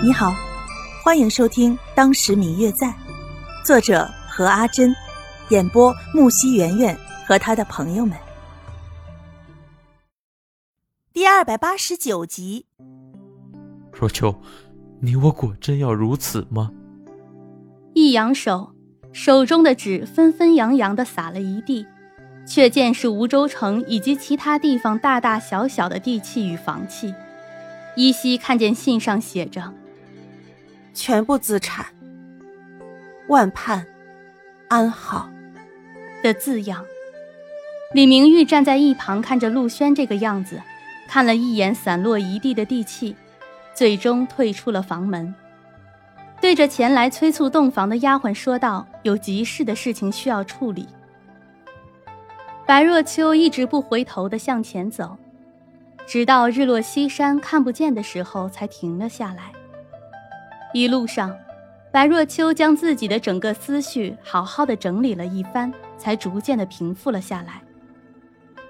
你好，欢迎收听《当时明月在》，作者何阿珍，演播木西圆圆和他的朋友们。第二百八十九集。若秋，你我果真要如此吗？一扬手，手中的纸纷纷扬扬的洒了一地，却见是梧州城以及其他地方大大小小的地契与房契。依稀看见信上写着。全部资产，万盼安好的字样。李明玉站在一旁看着陆轩这个样子，看了一眼散落一地的地契，最终退出了房门，对着前来催促洞房的丫鬟说道：“有急事的事情需要处理。”白若秋一直不回头的向前走，直到日落西山看不见的时候，才停了下来。一路上，白若秋将自己的整个思绪好好的整理了一番，才逐渐的平复了下来。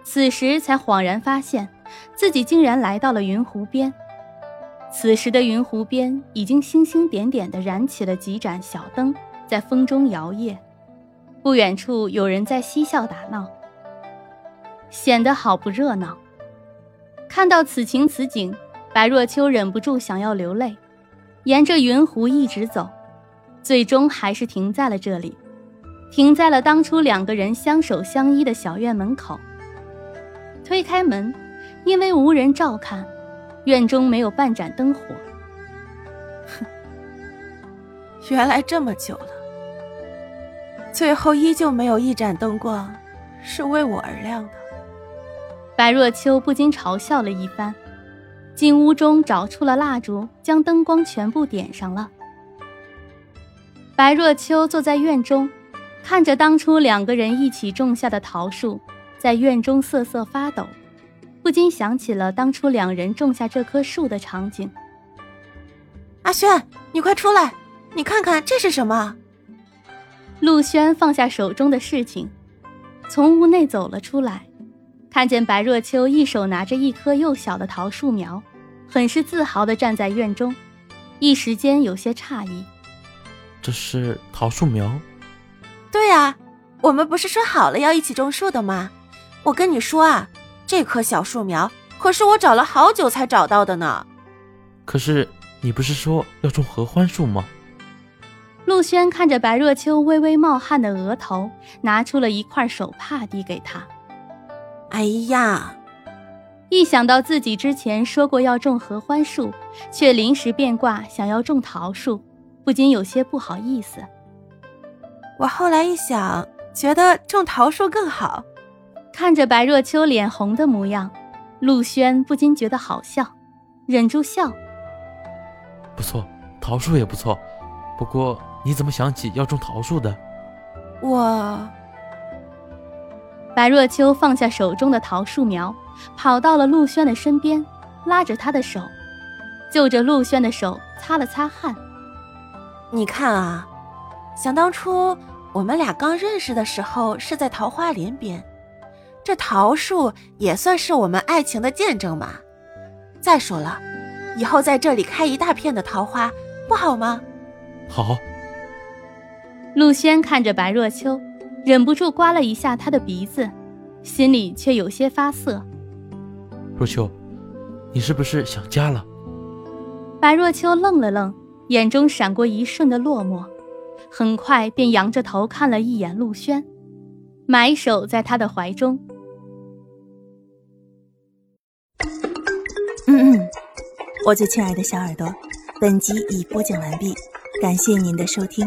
此时才恍然发现，自己竟然来到了云湖边。此时的云湖边已经星星点点的燃起了几盏小灯，在风中摇曳。不远处有人在嬉笑打闹，显得好不热闹。看到此情此景，白若秋忍不住想要流泪。沿着云湖一直走，最终还是停在了这里，停在了当初两个人相守相依的小院门口。推开门，因为无人照看，院中没有半盏灯火。哼，原来这么久了，最后依旧没有一盏灯光是为我而亮的。白若秋不禁嘲笑了一番。进屋中找出了蜡烛，将灯光全部点上了。白若秋坐在院中，看着当初两个人一起种下的桃树，在院中瑟瑟发抖，不禁想起了当初两人种下这棵树的场景。阿轩，你快出来，你看看这是什么？陆轩放下手中的事情，从屋内走了出来。看见白若秋一手拿着一棵幼小的桃树苗，很是自豪地站在院中，一时间有些诧异。这是桃树苗？对啊，我们不是说好了要一起种树的吗？我跟你说啊，这棵小树苗可是我找了好久才找到的呢。可是你不是说要种合欢树吗？陆轩看着白若秋微微冒汗的额头，拿出了一块手帕递给他。哎呀！一想到自己之前说过要种合欢树，却临时变卦想要种桃树，不禁有些不好意思。我后来一想，觉得种桃树更好。看着白若秋脸红的模样，陆轩不禁觉得好笑，忍住笑。不错，桃树也不错。不过你怎么想起要种桃树的？我。白若秋放下手中的桃树苗，跑到了陆轩的身边，拉着他的手，就着陆轩的手擦了擦汗。你看啊，想当初我们俩刚认识的时候是在桃花林边，这桃树也算是我们爱情的见证嘛。再说了，以后在这里开一大片的桃花，不好吗？好。陆轩看着白若秋。忍不住刮了一下他的鼻子，心里却有些发涩。若秋，你是不是想家了？白若秋愣了愣，眼中闪过一瞬的落寞，很快便仰着头看了一眼陆轩，埋首在他的怀中。嗯嗯，我最亲爱的小耳朵，本集已播讲完毕，感谢您的收听。